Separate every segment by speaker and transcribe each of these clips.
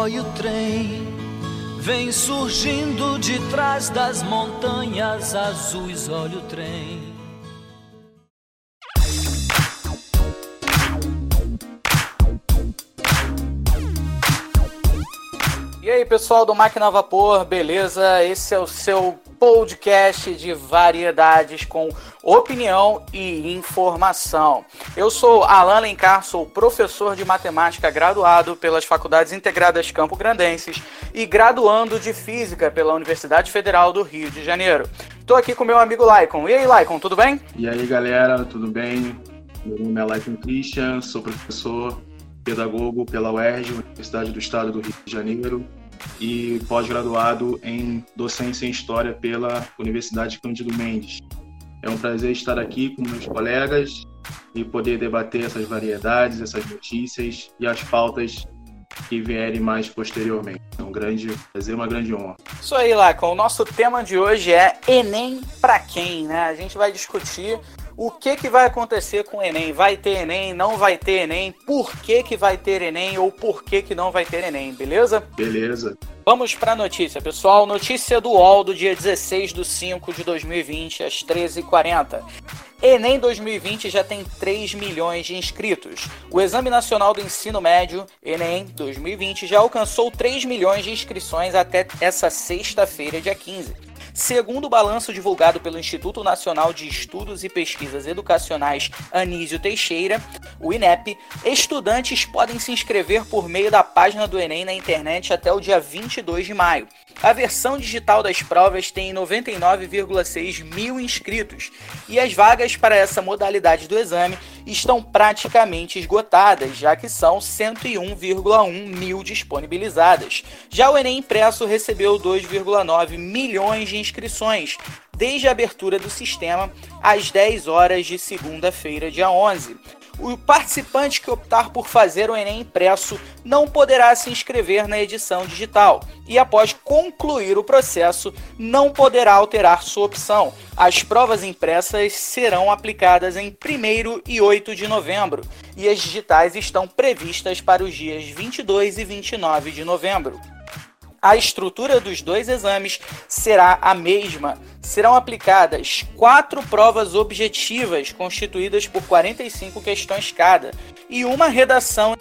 Speaker 1: olha o trem, vem surgindo de trás das montanhas azuis, olha o trem.
Speaker 2: Aí, pessoal do Máquina Vapor, beleza? Esse é o seu podcast de variedades com opinião e informação. Eu sou Alan Lencar, sou professor de matemática graduado pelas Faculdades Integradas Campo Grandenses e graduando de Física pela Universidade Federal do Rio de Janeiro. Estou aqui com meu amigo Laicon. E aí, Laicon, tudo bem?
Speaker 3: E aí, galera, tudo bem? Meu nome é Laicon Christian, sou professor pedagogo pela UERJ, Universidade do Estado do Rio de Janeiro, e pós-graduado em docência em História pela Universidade Cândido Mendes. É um prazer estar aqui com meus colegas e poder debater essas variedades, essas notícias e as pautas que vierem mais posteriormente. É um grande prazer, uma grande honra.
Speaker 2: Isso aí, Lacon. O nosso tema de hoje é Enem para quem, né? A gente vai discutir o que, que vai acontecer com o Enem. Vai ter Enem, não vai ter Enem, por que, que vai ter Enem ou por que, que não vai ter Enem, beleza?
Speaker 3: Beleza.
Speaker 2: Vamos para a notícia, pessoal. Notícia do UOL do dia 16 de 5 de 2020, às 13h40. Enem 2020 já tem 3 milhões de inscritos. O Exame Nacional do Ensino Médio, Enem 2020, já alcançou 3 milhões de inscrições até essa sexta-feira, dia 15. Segundo o balanço divulgado pelo Instituto Nacional de Estudos e Pesquisas Educacionais Anísio Teixeira, o INEP, estudantes podem se inscrever por meio da página do Enem na internet até o dia 22 de maio. A versão digital das provas tem 99,6 mil inscritos e as vagas para essa modalidade do exame estão praticamente esgotadas, já que são 101,1 mil disponibilizadas. Já o Enem Impresso recebeu 2,9 milhões de inscrições desde a abertura do sistema às 10 horas de segunda-feira, dia 11 o participante que optar por fazer o Enem impresso não poderá se inscrever na edição digital e, após concluir o processo, não poderá alterar sua opção. As provas impressas serão aplicadas em 1 e 8 de novembro e as digitais estão previstas para os dias 22 e 29 de novembro a estrutura dos dois exames será a mesma. Serão aplicadas quatro provas objetivas, constituídas por 45 questões cada, e uma redação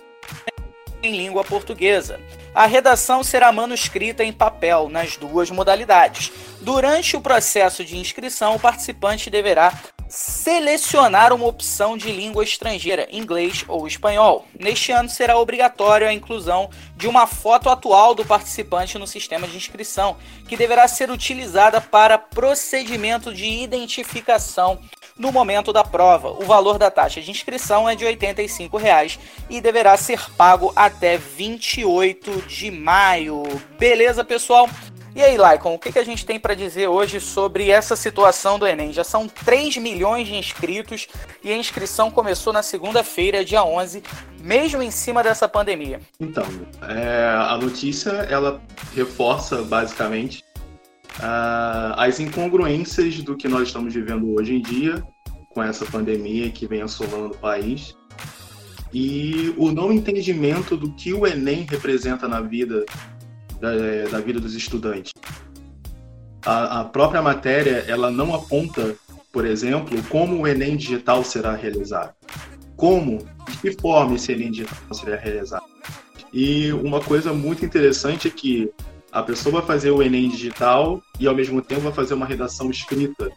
Speaker 2: em língua portuguesa. A redação será manuscrita em papel nas duas modalidades. Durante o processo de inscrição, o participante deverá selecionar uma opção de língua estrangeira, inglês ou espanhol. Neste ano será obrigatório a inclusão de uma foto atual do participante no sistema de inscrição, que deverá ser utilizada para procedimento de identificação no momento da prova. O valor da taxa de inscrição é de 85 reais e deverá ser pago até 28 de maio. Beleza, pessoal? E aí, Laicon, o que, a gente tem para dizer hoje sobre essa situação do Enem? Já são 3 milhões de inscritos e a inscrição começou na segunda-feira, dia 11, mesmo em cima dessa pandemia.
Speaker 3: Então, é, a notícia ela reforça basicamente uh, as incongruências do que nós estamos vivendo hoje em dia com essa pandemia que vem assolando o país e o não entendimento do que o Enem representa na vida da, da vida dos estudantes. A, a, própria matéria ela não aponta, por exemplo, como o Enem digital será realizado, como, de que forma esse Enem digital será realizado. E uma coisa muito interessante é que a pessoa vai fazer o Enem digital e ao mesmo tempo vai fazer uma redação escrita,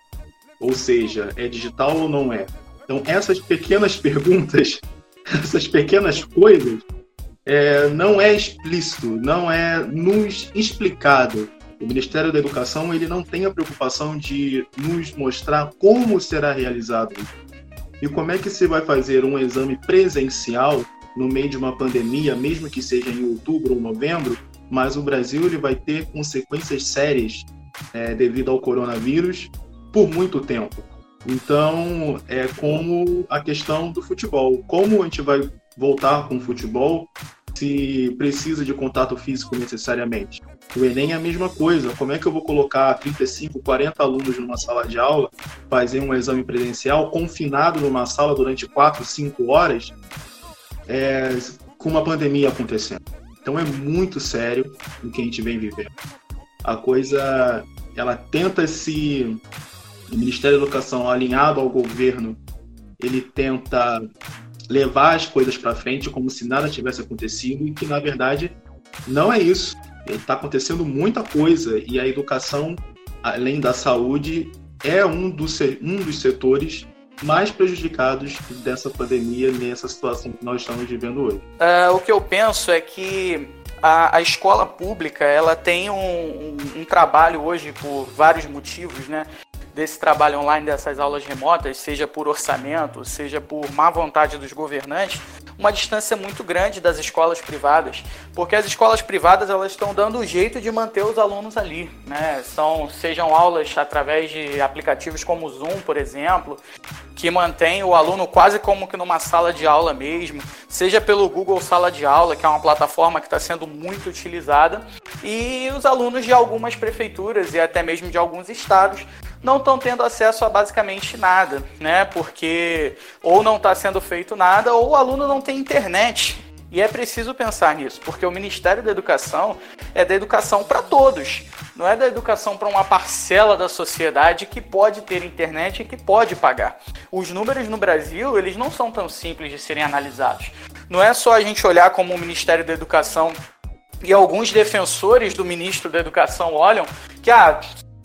Speaker 3: ou seja, é digital ou não é. Então essas pequenas perguntas, essas pequenas coisas é, não é explícito, não é nos explicado. O Ministério da Educação ele não tem a preocupação de nos mostrar como será realizado e como é que se vai fazer um exame presencial no meio de uma pandemia, mesmo que seja em outubro ou novembro, mas o Brasil ele vai ter consequências sérias é, devido ao coronavírus por muito tempo. Então, é como a questão do futebol. Como a gente vai voltar com o futebol se precisa de contato físico necessariamente. O Enem é a mesma coisa. Como é que eu vou colocar 35, 40 alunos numa sala de aula, fazer um exame presencial, confinado numa sala durante 4, 5 horas, é, com uma pandemia acontecendo? Então é muito sério o que a gente vem vivendo. A coisa, ela tenta se o Ministério da Educação alinhado ao governo, ele tenta levar as coisas para frente como se nada tivesse acontecido e que na verdade não é isso. Está acontecendo muita coisa e a educação, além da saúde, é um dos, um dos setores mais prejudicados dessa pandemia nessa situação que nós estamos vivendo hoje.
Speaker 2: Uh, o que eu penso é que a, a escola pública ela tem um, um, um, trabalho hoje por vários motivos, né? Desse trabalho online, dessas aulas remotas, seja por orçamento, seja por má vontade dos governantes, uma distância muito grande das escolas privadas, porque as escolas privadas elas estão dando o jeito de manter os alunos ali, né? São sejam aulas através de aplicativos como o Zoom, por exemplo, que mantém o aluno quase como que numa sala de aula mesmo, seja pelo Google Sala de Aula, que é uma plataforma que está sendo muito utilizada, e os alunos de algumas prefeituras e até mesmo de alguns estados não estão tendo acesso a basicamente nada, né? Porque ou não está sendo feito nada, ou o aluno não tem internet. E é preciso pensar nisso, porque o Ministério da Educação é da educação para todos, não é da educação para uma parcela da sociedade que pode ter internet e que pode pagar. Os números no Brasil, eles não são tão simples de serem analisados. Não é só a gente olhar como o Ministério da Educação e alguns defensores do ministro da Educação olham que ah,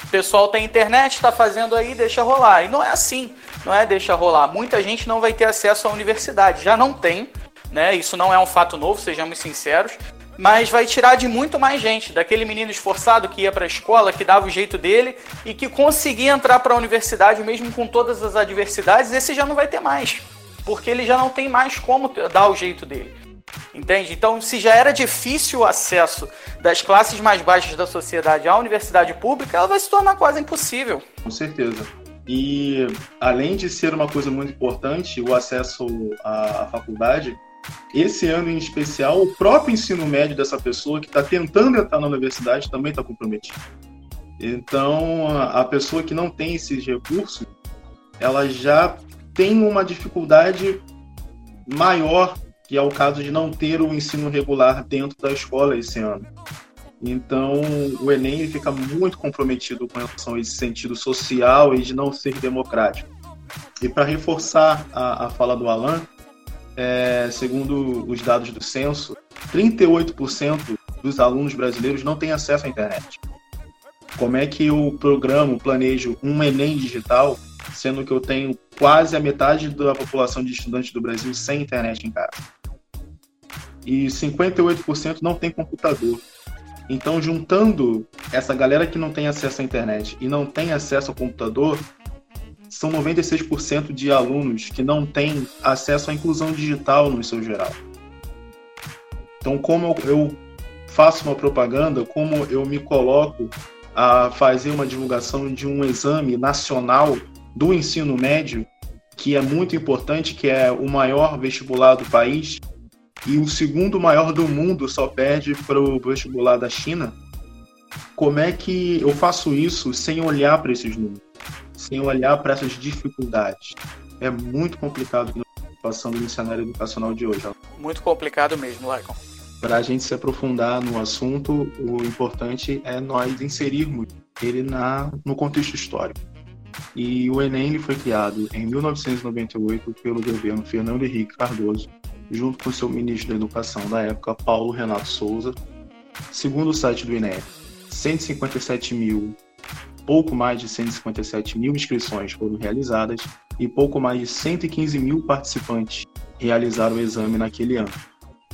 Speaker 2: o pessoal tem internet, está fazendo aí, deixa rolar. E não é assim, não é deixa rolar. Muita gente não vai ter acesso à universidade, já não tem, né? Isso não é um fato novo, sejamos sinceros. Mas vai tirar de muito mais gente, daquele menino esforçado que ia para a escola, que dava o jeito dele e que conseguia entrar para a universidade mesmo com todas as adversidades, esse já não vai ter mais, porque ele já não tem mais como dar o jeito dele. Entende? Então, se já era difícil o acesso das classes mais baixas da sociedade à universidade pública, ela vai se tornar quase impossível.
Speaker 3: Com certeza. E além de ser uma coisa muito importante, o acesso à, à faculdade, esse ano em especial, o próprio ensino médio dessa pessoa que está tentando entrar na universidade também está comprometido. Então, a pessoa que não tem esses recursos, ela já tem uma dificuldade maior que é o caso de não ter o ensino regular dentro da escola esse ano. Então, o Enem fica muito comprometido com relação a esse sentido social e de não ser democrático. E para reforçar a, a, fala do Alan, é, segundo os dados do censo, 38% dos alunos brasileiros não têm acesso à internet. Como é que eu programo, planejo um Enem digital, sendo que eu tenho quase a metade da população de estudantes do Brasil sem internet em casa? E 58% não tem computador. Então, juntando essa galera que não tem acesso à internet e não tem acesso ao computador, são 96% de alunos que não têm acesso à inclusão digital no seu geral. Então, como eu faço uma propaganda, como eu me coloco a fazer uma divulgação de um exame nacional do ensino médio, que é muito importante, que é o maior vestibular do país, e o segundo maior do mundo só perde para o vestibular da China, como é que eu faço isso sem olhar para esses números, sem olhar para essas dificuldades? É muito complicado passando no cenário educacional de hoje.
Speaker 2: Muito complicado mesmo, Laicon.
Speaker 3: Para a gente se aprofundar no assunto, o importante é nós inserirmos ele na, no contexto histórico. E o Enem foi criado em 1998 pelo governo Fernando Henrique Cardoso junto com seu ministro da Educação da época, Paulo Renato Souza. Segundo o site do INEP, 157 mil, pouco mais de 157 mil inscrições foram realizadas e pouco mais de 115 mil participantes realizaram o exame naquele ano.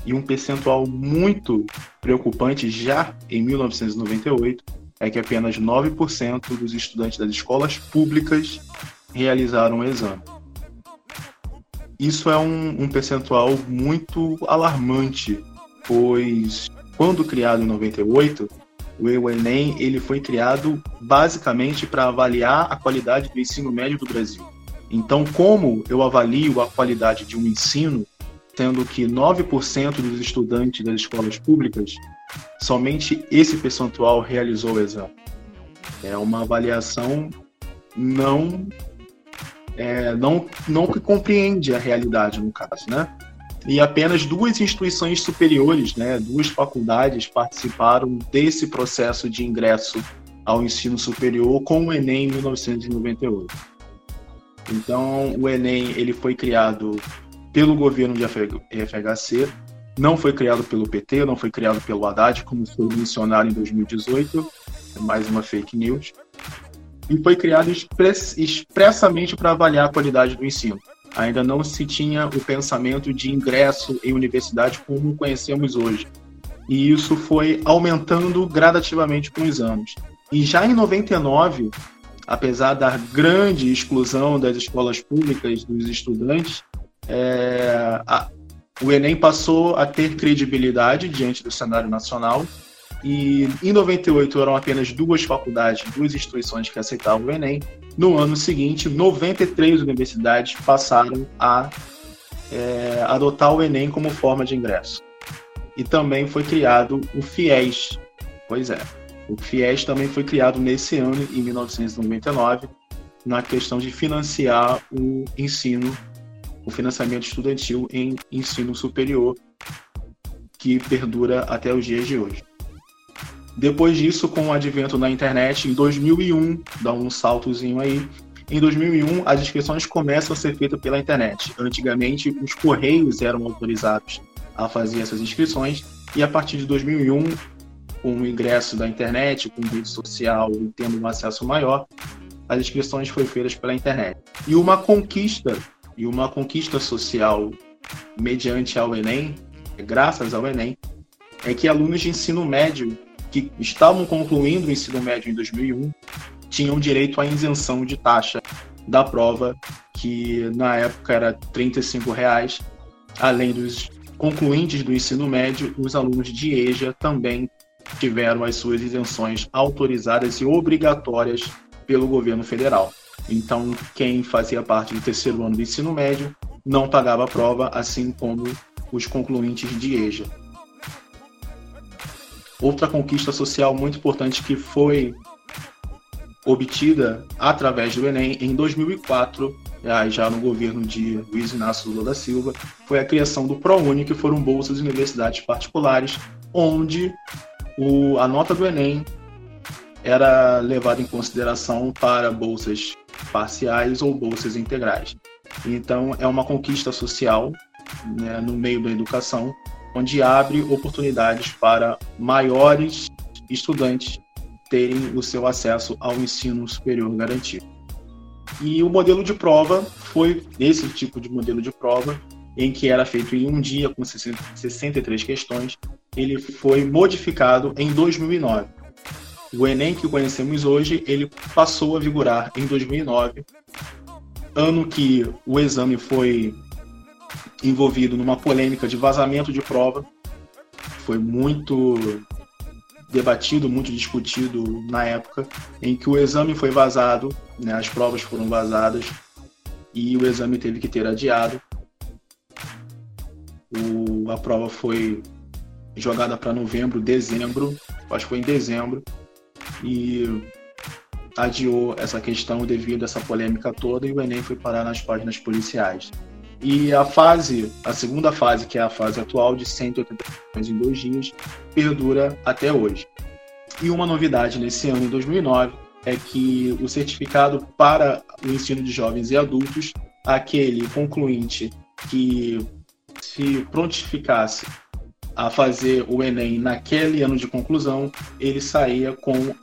Speaker 3: E um percentual muito preocupante já em 1998 é que apenas 9% dos estudantes das escolas públicas realizaram o exame isso é um, um percentual muito alarmante, pois quando criado em 98, o Enem ele foi criado basicamente para avaliar a qualidade do ensino médio do Brasil. Então, como eu avalio a qualidade de um ensino, sendo que 9% dos estudantes das escolas públicas, somente esse percentual realizou o exame. É uma avaliação não é, não, não que compreende a realidade, no caso, né? e apenas duas instituições superiores, né, duas faculdades participaram desse processo de ingresso ao ensino superior com o Enem em 1998. Então, o Enem ele foi criado pelo governo de FHC, não foi criado pelo PT, não foi criado pelo Haddad, como foi mencionado em 2018, mais uma fake news, e foi criado express, expressamente para avaliar a qualidade do ensino. Ainda não se tinha o pensamento de ingresso em universidade como conhecemos hoje. E isso foi aumentando gradativamente com os anos. E já em 99, apesar da grande exclusão das escolas públicas dos estudantes, é, a, o Enem passou a ter credibilidade diante do cenário nacional. E em 98 eram apenas duas faculdades, duas instituições que aceitavam o Enem. No ano seguinte, 93 universidades passaram a é, adotar o Enem como forma de ingresso. E também foi criado o FIES. Pois é, o FIES também foi criado nesse ano, em 1999, na questão de financiar o ensino o financiamento estudantil em ensino superior, que perdura até os dias de hoje. Depois disso, com o advento da internet, em 2001, dá um saltozinho aí, em 2001 as inscrições começam a ser feitas pela internet. Antigamente, os correios eram autorizados a fazer essas inscrições, e a partir de 2001, com o ingresso da internet, com rede social e tendo um acesso maior, as inscrições foram feitas pela internet. E uma conquista e uma conquista social mediante ao Enem, graças ao Enem, é que alunos de ensino médio que estavam concluindo o ensino médio em 2001 tinham direito à isenção de taxa da prova, que na época era 35 reais, além dos concluintes do ensino médio, os alunos de EJA também tiveram as suas isenções autorizadas e obrigatórias pelo governo federal. Então, quem fazia parte do terceiro ano do ensino médio não pagava a prova, assim como os concluintes de EJA. Outra conquista social muito importante que foi obtida através do Enem em 2004, já no governo de Luiz Inácio Lula da Silva, foi a criação do ProUni, que foram bolsas de universidades particulares, onde o, a nota do Enem era levada em consideração para bolsas parciais ou bolsas integrais. Então, é uma conquista social né, no meio da educação, onde abre oportunidades para maiores estudantes terem o seu acesso ao ensino superior garantido. E o modelo de prova foi esse tipo de modelo de prova, em que era feito em um dia com 63 questões, ele foi modificado em 2009 o Enem que conhecemos hoje, ele passou a vigorar em 2009, ano que o exame foi envolvido numa polêmica de vazamento de prova. Foi muito debatido, muito discutido na época, em que o exame foi vazado, né, as provas foram vazadas e o exame teve que ter adiado. O, a prova foi jogada para novembro, dezembro, acho que foi em dezembro, e adiou essa questão devido a essa polêmica toda e o Enem foi parar nas páginas policiais. E a fase, a segunda fase, que é a fase atual de 180 milhões em dois dias, perdura até hoje. E uma novidade nesse ano, em 2009, é que o certificado para o ensino de jovens e adultos, aquele concluinte que se prontificasse a fazer o Enem naquele ano de conclusão, ele saía com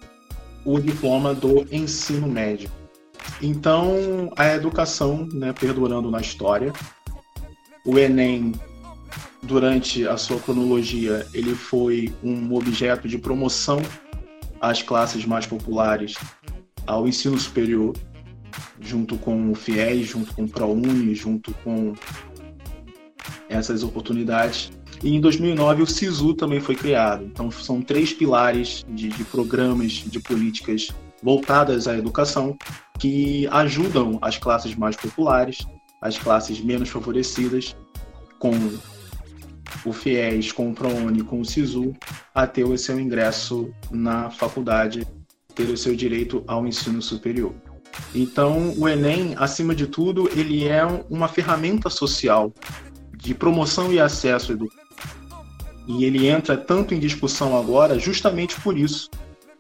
Speaker 3: o diploma do ensino médio. Então, a educação, né, perdurando na história, o Enem, durante a sua cronologia, ele foi um objeto de promoção às classes mais populares ao ensino superior, junto com o FIES, junto com o ProUni, junto com essas oportunidades. E em 2009 o SISU também foi criado. Então são três pilares de, de programas, de políticas voltadas à educação que ajudam as classes mais populares, as classes menos favorecidas, com o FIES, com o ProUni, com o SISU, a ter o seu ingresso na faculdade, ter o seu direito ao ensino superior. Então, o Enem, acima de tudo, ele é uma ferramenta social de promoção e acesso à educação. E ele entra tanto em discussão agora justamente por isso,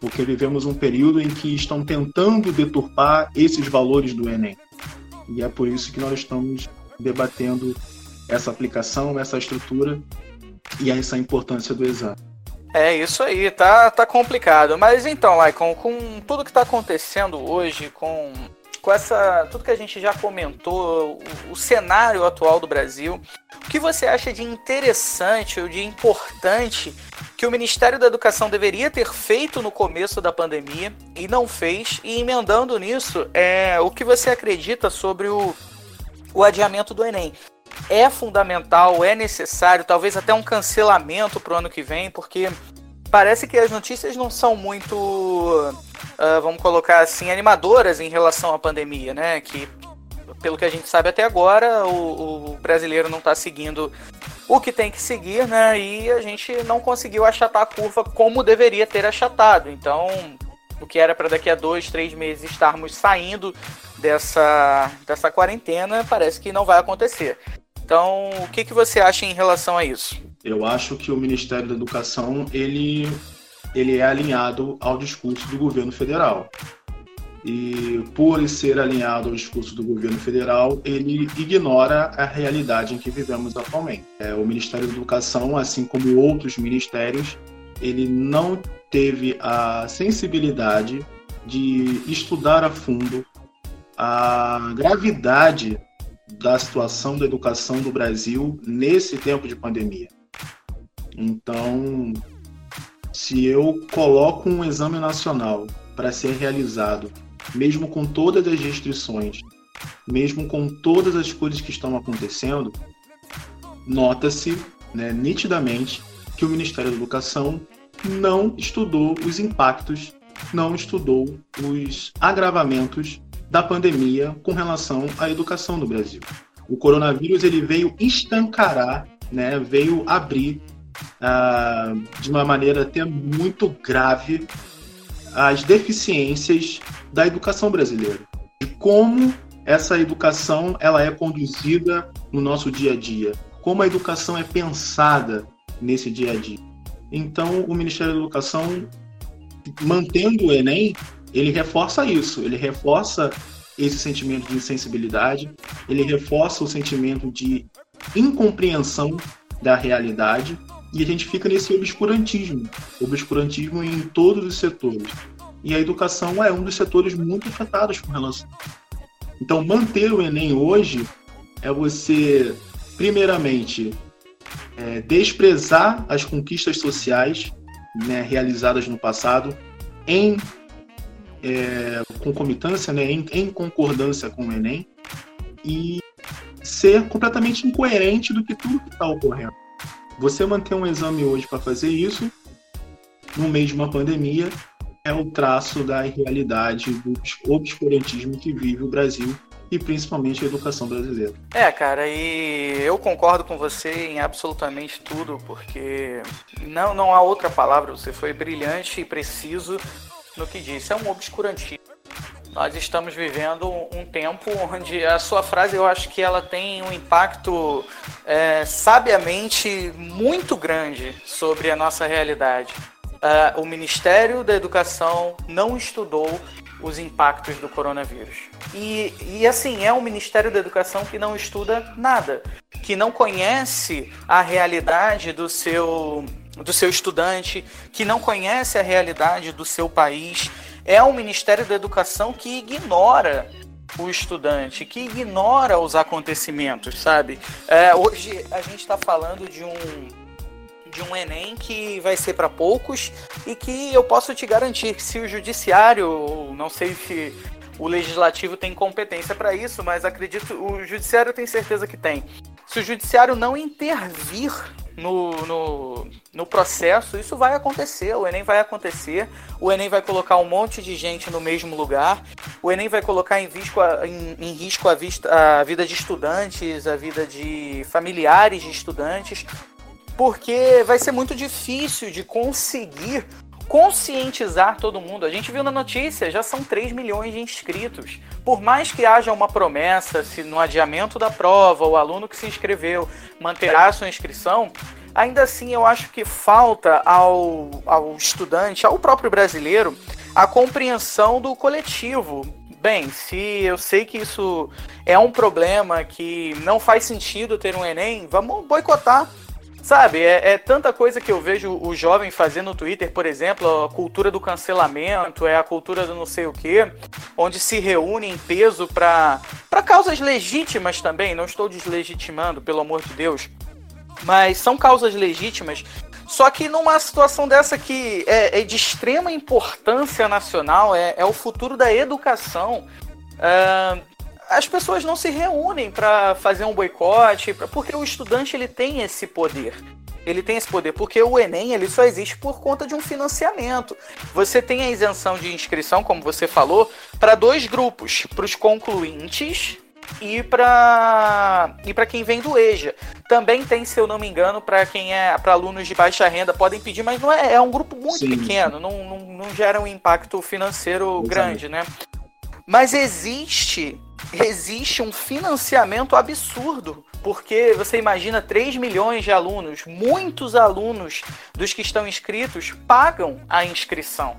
Speaker 3: porque vivemos um período em que estão tentando deturpar esses valores do Enem. E é por isso que nós estamos debatendo essa aplicação, essa estrutura e essa importância do exame.
Speaker 2: É isso aí, tá, tá complicado. Mas então, Laicon, com tudo que está acontecendo hoje, com, com essa. tudo que a gente já comentou, o, o, cenário atual do Brasil, o que você acha de interessante ou de importante que o Ministério da Educação deveria ter feito no começo da pandemia e não fez? E emendando nisso, é, o que você acredita sobre o, o adiamento do Enem? é fundamental, é necessário, talvez até um cancelamento para o ano que vem, porque parece que as notícias não são muito, uh, vamos colocar assim, animadoras em relação à pandemia, né? Que, pelo que a gente sabe até agora, o, o brasileiro não está seguindo o que tem que seguir, né? E a gente não conseguiu achatar a curva como deveria ter achatado. Então, o que era para daqui a dois, três meses estarmos saindo dessa, dessa quarentena, parece que não vai acontecer. Então, o que, que você acha em relação a isso?
Speaker 3: Eu acho que o Ministério da Educação ele, ele é alinhado ao discurso do governo federal. E por ser alinhado ao discurso do governo federal, ele ignora a realidade em que vivemos atualmente. É, o Ministério da Educação, assim como outros ministérios, ele não teve a sensibilidade de estudar a fundo a gravidade da situação da educação do Brasil nesse tempo de pandemia. Então, se eu coloco um exame nacional para ser realizado, mesmo com todas as restrições, mesmo com todas as coisas que estão acontecendo, nota-se né, nitidamente que o Ministério da Educação não estudou os impactos, não estudou os agravamentos da pandemia com relação à educação no Brasil. O coronavírus ele veio estancarar, né, veio abrir ah, de uma maneira até muito grave as deficiências da educação brasileira. De como essa educação ela é conduzida no nosso dia a dia, como a educação é pensada nesse dia a dia. Então, o Ministério da Educação, mantendo o Enem, ele reforça isso, ele reforça esse sentimento de insensibilidade, ele reforça o sentimento de incompreensão da realidade e a gente fica nesse obscurantismo, obscurantismo em todos os setores. E a educação é um dos setores muito afetados com relação. Então, manter o Enem hoje é você, primeiramente, é, desprezar as conquistas sociais né, realizadas no passado em é, concomitância, né, em, em concordância com o Enem, e ser completamente incoerente do que tudo que está ocorrendo. Você manter um exame hoje para fazer isso, no meio de uma pandemia, é o traço da realidade do obscurantismo que vive o Brasil e principalmente a educação brasileira.
Speaker 2: É, cara, e eu concordo com você em absolutamente tudo, porque não, não há outra palavra, você foi brilhante e preciso no que disse, é um obscurantismo. Nós estamos vivendo um tempo onde a sua frase eu acho que ela tem um impacto é, sabiamente muito grande sobre a nossa realidade. Uh, o Ministério da Educação não estudou os impactos do coronavírus. E, e assim, é um Ministério da Educação que não estuda nada, que não conhece a realidade do seu do seu estudante, que não conhece a realidade do seu país. É um Ministério da Educação que ignora o estudante, que ignora os acontecimentos, sabe? É, hoje a gente está falando de um de um Enem que vai ser para poucos e que eu posso te garantir que se o judiciário, não sei se o legislativo tem competência para isso, mas acredito o judiciário tem certeza que tem. Se o judiciário não intervir no, no, no, processo, isso vai acontecer. O Enem vai acontecer. O Enem vai colocar um monte de gente no mesmo lugar. O Enem vai colocar em risco a, em, em risco a, vista, a vida de estudantes, a vida de familiares de estudantes, porque vai ser muito difícil de conseguir conscientizar todo mundo. A gente viu na notícia, já são 3 milhões de inscritos. Por mais que haja uma promessa, se no adiamento da prova o aluno que se inscreveu manterá sua inscrição, ainda assim eu acho que falta ao, ao estudante, ao próprio brasileiro, a compreensão do coletivo. Bem, se eu sei que isso é um problema, que não faz sentido ter um Enem, vamos boicotar. Sabe, é, é, tanta coisa que eu vejo o jovem fazendo no Twitter, por exemplo, a cultura do cancelamento, é a cultura do não sei o quê, onde se reúne em peso para causas legítimas também, não estou deslegitimando, pelo amor de Deus, mas são causas legítimas. Só que numa situação dessa que é, é de extrema importância nacional, é, é o futuro da educação, uh, as pessoas não se reúnem para fazer um boicote, porque o estudante ele tem esse poder. Ele tem esse poder, porque o Enem ele só existe por conta de um financiamento. Você tem a isenção de inscrição, como você falou, para dois grupos: para os concluintes e para e para quem vem do EJA. Também tem, se eu não me engano, para quem é para alunos de baixa renda podem pedir, mas não é, é um grupo muito Sim. pequeno, não, não, não, gera um impacto financeiro Exatamente. grande, né? Mas existe existe um financiamento absurdo, porque você imagina 3 milhões de alunos, muitos alunos dos que estão inscritos pagam a inscrição.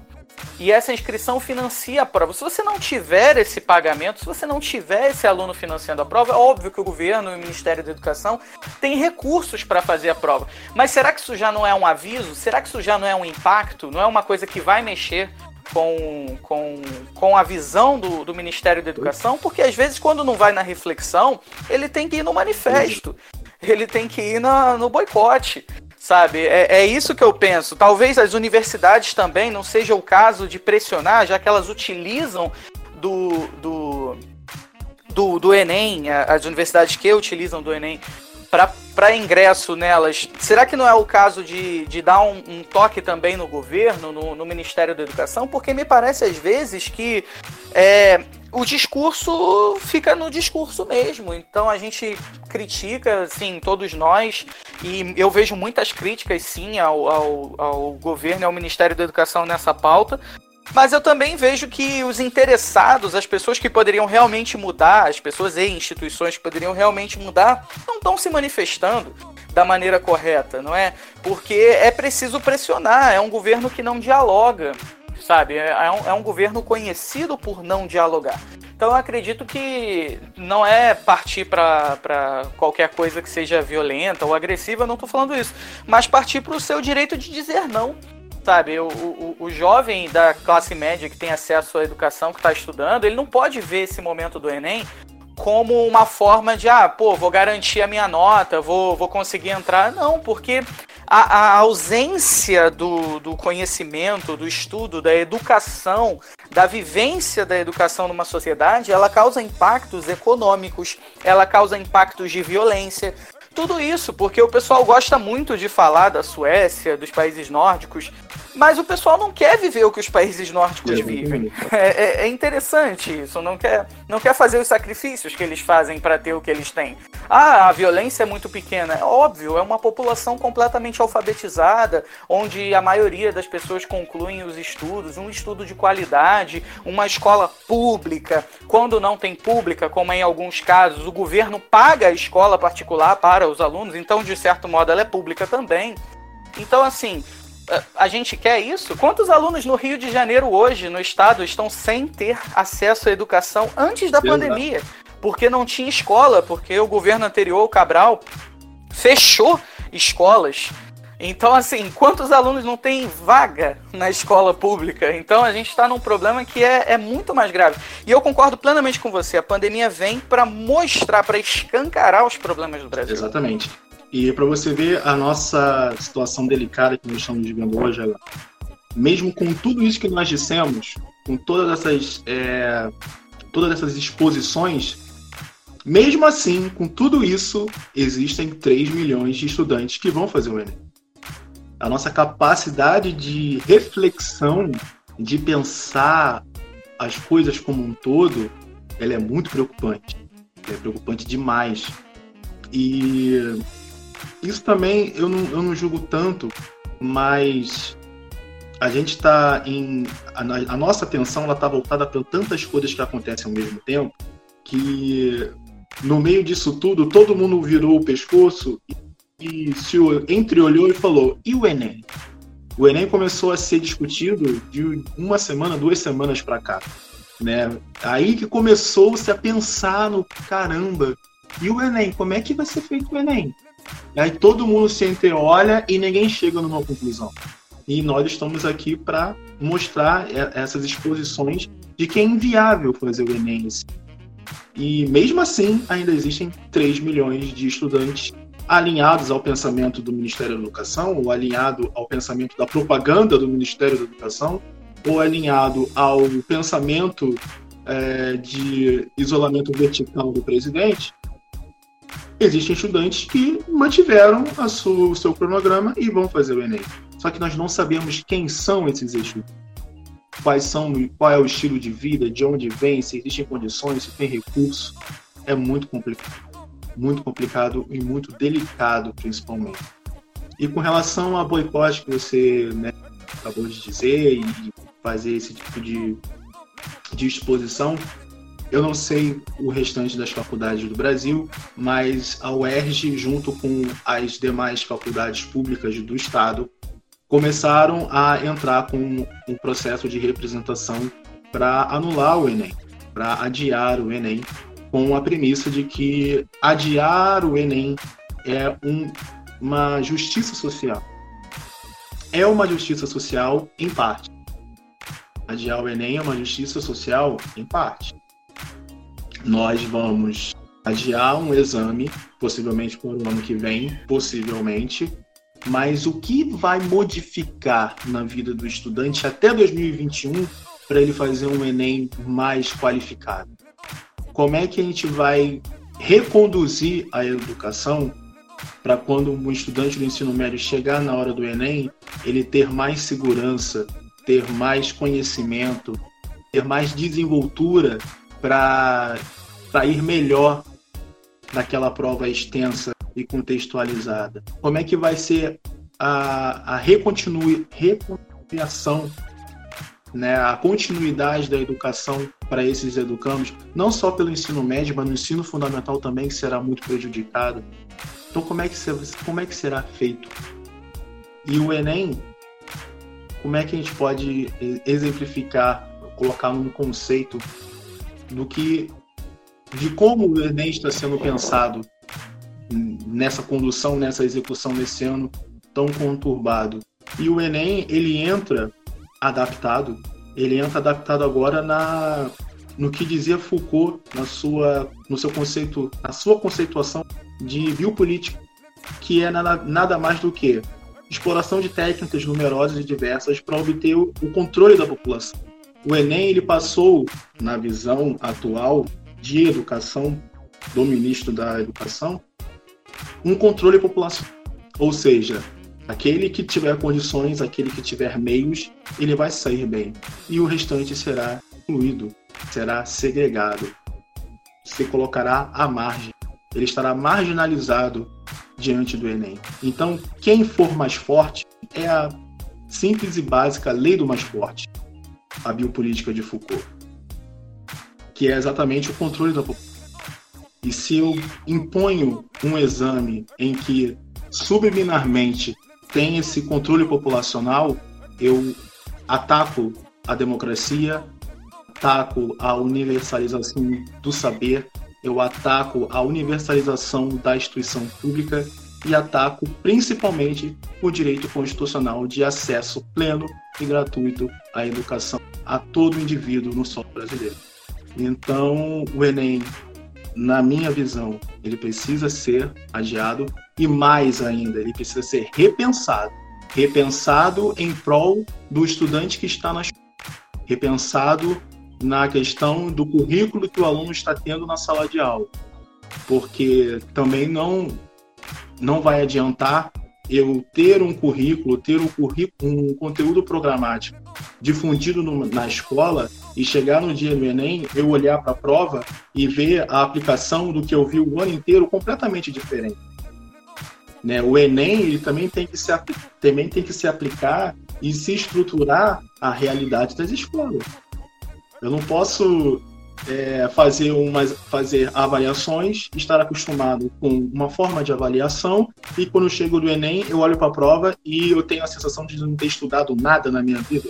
Speaker 2: E essa inscrição financia a prova. Se você não tiver esse pagamento, se você não tiver esse aluno financiando a prova, é óbvio que o governo e o Ministério da Educação têm recursos para fazer a prova. Mas será que isso já não é um aviso? Será que isso já não é um impacto? Não é uma coisa que vai mexer com, com, com a visão do, do Ministério da Educação? Porque às vezes, quando não vai na reflexão, ele tem que ir no manifesto, ele tem que ir na, no boicote. Sabe? É, é isso que eu penso. Talvez as universidades também não seja o caso de pressionar, já que elas utilizam do, do, do, do Enem, as universidades que utilizam do Enem, para ingresso nelas, será que não é o caso de, de dar um, um toque também no governo, no, no, Ministério da Educação? Porque me parece às vezes que é, o discurso fica no discurso mesmo. Então a gente critica, assim, todos nós, e eu vejo muitas críticas, sim, ao, ao, ao governo e ao Ministério da Educação nessa pauta. Mas eu também vejo que os interessados, as pessoas que poderiam realmente mudar, as pessoas e instituições que poderiam realmente mudar, não estão se manifestando da maneira correta, não é? Porque é preciso pressionar, é um governo que não dialoga, sabe? É, é um, é um governo conhecido por não dialogar. Então eu acredito que não é partir para qualquer coisa que seja violenta ou agressiva, não estou falando isso, mas partir para o seu direito de dizer não sabe, o, o, o jovem da classe média que tem acesso à educação, que está estudando, ele não pode ver esse momento do Enem como uma forma de, ah, pô, vou garantir a minha nota, vou, vou conseguir entrar. Não, porque a, a ausência do, do conhecimento, do estudo, da educação, da vivência da educação numa sociedade, ela causa impactos econômicos, ela causa impactos de violência, tudo isso porque o pessoal gosta muito de falar da Suécia, dos países nórdicos, mas o pessoal não quer viver o que os países nórdicos é, vivem. É, é, é, interessante isso, não quer, não quer fazer os sacrifícios que eles fazem para ter o que eles têm. Ah, a violência é muito pequena. É óbvio, é uma população completamente alfabetizada, onde a maioria das pessoas concluem os estudos, um estudo de qualidade, uma escola pública. Quando não tem pública, como em alguns casos, o governo paga a escola particular para os alunos, então, de certo modo, ela é pública também. Então, assim, a gente quer isso? Quantos alunos no Rio de Janeiro hoje, no estado, estão sem ter acesso à educação antes da Exato. pandemia? Porque não tinha escola, porque o governo anterior, o Cabral, fechou escolas. Então, assim, quantos alunos não têm vaga na escola pública? Então, a gente está num problema que é, é muito mais grave. E eu concordo plenamente com você. A pandemia vem para mostrar, para escancarar os problemas do Brasil.
Speaker 3: Exatamente. E para você ver a nossa situação delicada que nós estamos vivendo hoje, mesmo com tudo isso que nós dissemos, com todas essas, é, todas essas exposições, mesmo assim, com tudo isso, existem 3 milhões de estudantes que vão fazer o Enem. A nossa capacidade de reflexão, de pensar as coisas como um todo, ela é muito preocupante. é preocupante demais. E isso também eu não, eu não julgo tanto, mas a gente está em. A, a, nossa atenção ela está voltada para tantas coisas que acontecem ao mesmo tempo que no meio disso tudo todo mundo virou o pescoço e, e se entreolhou e falou: e o Enem? O Enem começou a ser discutido de uma semana, duas semanas para cá. Né? Aí que começou-se a pensar no caramba, e o Enem? Como é que vai ser feito o Enem? Aí todo mundo se entreolha e ninguém chega numa conclusão. E nós estamos aqui para mostrar essas exposições de que é inviável fazer o Enem. E mesmo assim, ainda existem 3 milhões de estudantes alinhados ao pensamento do Ministério da Educação, ou alinhado ao pensamento da propaganda do Ministério da Educação, ou alinhado ao pensamento é, de isolamento vertical do presidente, existem estudantes que mantiveram o seu cronograma e vão fazer o Enem. Só que nós não sabemos quem são esses estudantes. Quais são, qual é o estilo de vida, de onde vem, se existem condições, se tem recurso. É muito complicado. Muito complicado e muito delicado, principalmente. E com relação a boicote que você né, acabou de dizer e fazer esse tipo de, de exposição, eu não sei o restante das faculdades do Brasil, mas a UERJ, junto com as demais faculdades públicas do Estado, começaram a entrar com um processo de representação para anular o Enem, para adiar o Enem, com a premissa de que adiar o Enem é um, uma justiça social. É uma justiça social em parte. Adiar o Enem é uma justiça social em parte. Nós vamos adiar um exame, possivelmente para o ano que vem, possivelmente, mas o que vai modificar na vida do estudante até 2021 para ele fazer um Enem mais qualificado? Como é que a gente vai reconduzir a educação para quando um estudante do ensino médio chegar na hora do Enem, ele ter mais segurança, ter mais conhecimento, ter mais desenvoltura para ir melhor naquela prova extensa e contextualizada? Como é que vai ser a, a recontinui, reconciliação, né, a continuidade da educação para esses educandos, não só pelo ensino médio, mas no ensino fundamental também, que será muito prejudicado? Então, como é que, como é que será feito? E o Enem, como é que a gente pode exemplificar, colocar num conceito do que de como o Enem está sendo pensado nessa condução, nessa execução desse ano tão conturbado. E o Enem, ele entra adaptado, ele entra adaptado agora na no que dizia Foucault na sua no seu conceito, na sua conceituação de biopolítica, que é nada, nada mais do que exploração de técnicas numerosas e diversas para obter o, o controle da população. O Enem ele passou na visão atual de educação do ministro da Educação um controle populacional. Ou seja, aquele que tiver condições, aquele que tiver meios, ele vai sair bem. E o restante será excluído, será segregado. Se colocará à margem. Ele estará marginalizado diante do Enem. Então, quem for mais forte é a simples e básica lei do mais forte, a biopolítica de Foucault, que é exatamente o controle da população e se eu imponho um exame em que subliminarmente tem esse controle populacional, eu ataco a democracia, ataco a universalização do saber, eu ataco a universalização da instituição pública e ataco principalmente o direito constitucional de acesso pleno e gratuito à educação a todo indivíduo no solo brasileiro. Então, o Enem na minha visão, ele precisa ser adiado e mais ainda, ele precisa ser repensado. Repensado em prol do estudante que está na escola. Repensado na questão do currículo que o aluno está tendo na sala de aula. Porque também não, não vai adiantar eu ter um currículo, ter um, currículo, um conteúdo programático difundido no, na escola e chegar no dia do Enem, eu olhar para a prova e ver a aplicação do que eu vi o ano inteiro completamente diferente. Né? O Enem ele também tem que se também tem que se aplicar e se estruturar a realidade das escolas. Eu não posso é, fazer, umas, fazer avaliações, estar acostumado com uma forma de avaliação, e quando eu chego do Enem, eu olho para a prova e eu tenho a sensação de não ter estudado nada na minha vida.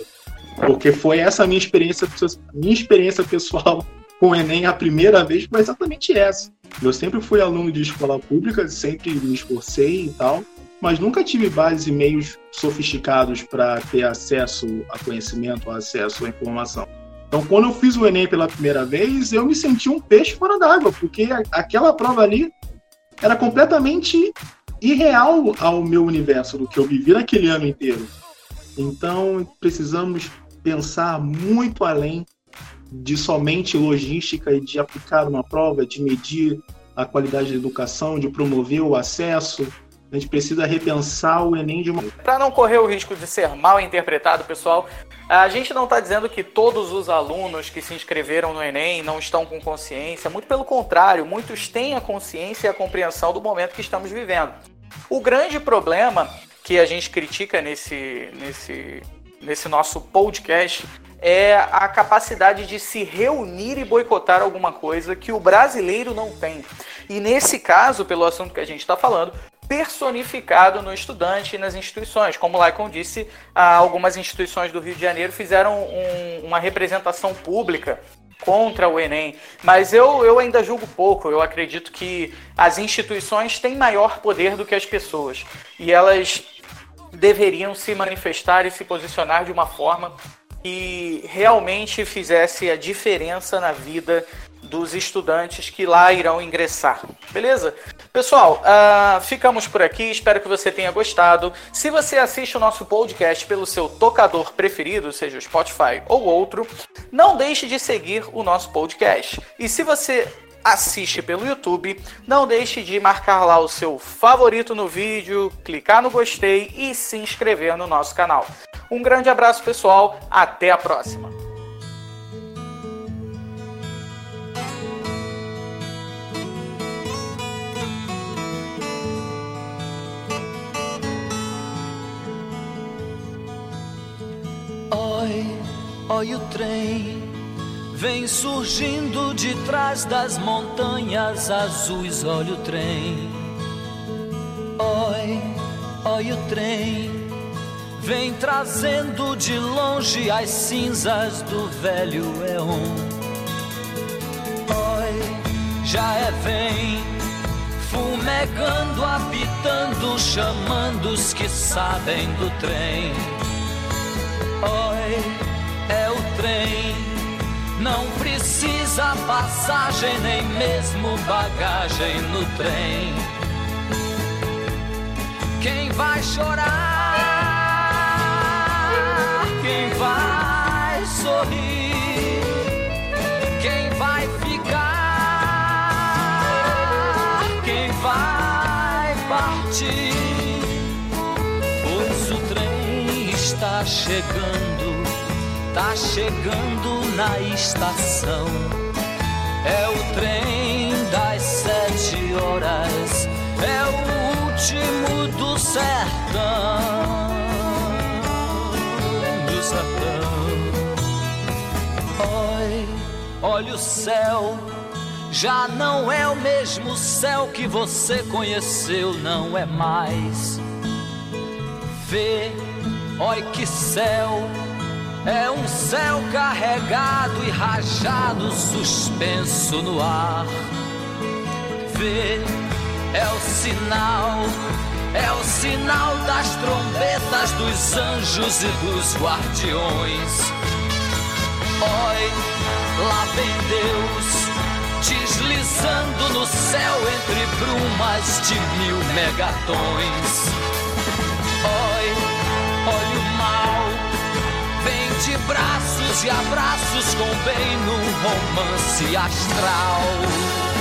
Speaker 3: Porque foi essa minha experiência, minha experiência pessoal com o Enem a primeira vez, foi exatamente essa. Eu sempre fui aluno de escola pública, sempre me esforcei e tal, mas nunca tive bases e meios sofisticados para ter acesso a conhecimento, acesso à informação. Então, quando eu fiz o Enem pela primeira vez, eu me senti um peixe fora d'água, porque aquela prova ali era completamente irreal ao meu universo, do que eu vivi naquele ano inteiro. Então, precisamos pensar muito além de somente logística e de aplicar uma prova, de medir a qualidade da educação, de promover o acesso. A gente precisa repensar o Enem de uma.
Speaker 2: Para não correr o risco de ser mal interpretado, pessoal, a gente não está dizendo que todos os alunos que se inscreveram no Enem não estão com consciência. Muito pelo contrário, muitos têm a consciência e a compreensão do momento que estamos vivendo. O grande problema que a gente critica nesse, nesse, nesse nosso podcast é a capacidade de se reunir e boicotar alguma coisa que o brasileiro não tem. E nesse caso, pelo assunto que a gente está falando, personificado no estudante e nas instituições. Como o Laicon disse, algumas instituições do Rio de Janeiro fizeram um, uma representação pública contra o Enem, mas eu, eu ainda julgo pouco. Eu acredito que as instituições têm maior poder do que as pessoas e elas deveriam se manifestar e se posicionar de uma forma que realmente fizesse a diferença na vida dos estudantes que lá irão ingressar. Beleza? Pessoal, uh, ficamos por aqui. Espero que você tenha gostado. Se você assiste o nosso podcast pelo seu tocador preferido, seja o Spotify ou outro, não deixe de seguir o nosso podcast. E se você assiste pelo YouTube, não deixe de marcar lá o seu favorito no vídeo, clicar no gostei e se inscrever no nosso canal. Um grande abraço, pessoal. Até a próxima.
Speaker 1: Oi, oi o trem vem surgindo de trás das montanhas azuis. Olha o trem. Oi, oi o trem Vem trazendo de longe as cinzas do velho Eon. Oi, já é vem, fumegando, apitando, chamando os que sabem do trem. Oi, é o trem, não precisa passagem, nem mesmo bagagem no trem. Quem vai chorar? Quem vai sorrir? Quem vai ficar? Quem vai partir? Está chegando, tá chegando na estação. É o trem das sete horas, é o último do sertão sertão. Oi, olha o céu, já não é o mesmo céu que você conheceu, não é mais. Vê, oi que céu, é um céu carregado e rajado, suspenso no ar. Vê, é o sinal é o sinal das trombetas dos anjos e dos guardiões. Oi, lá vem Deus, deslizando no céu entre brumas de mil megatons. Oi, olha o mal, vem de braços e abraços com bem num romance astral.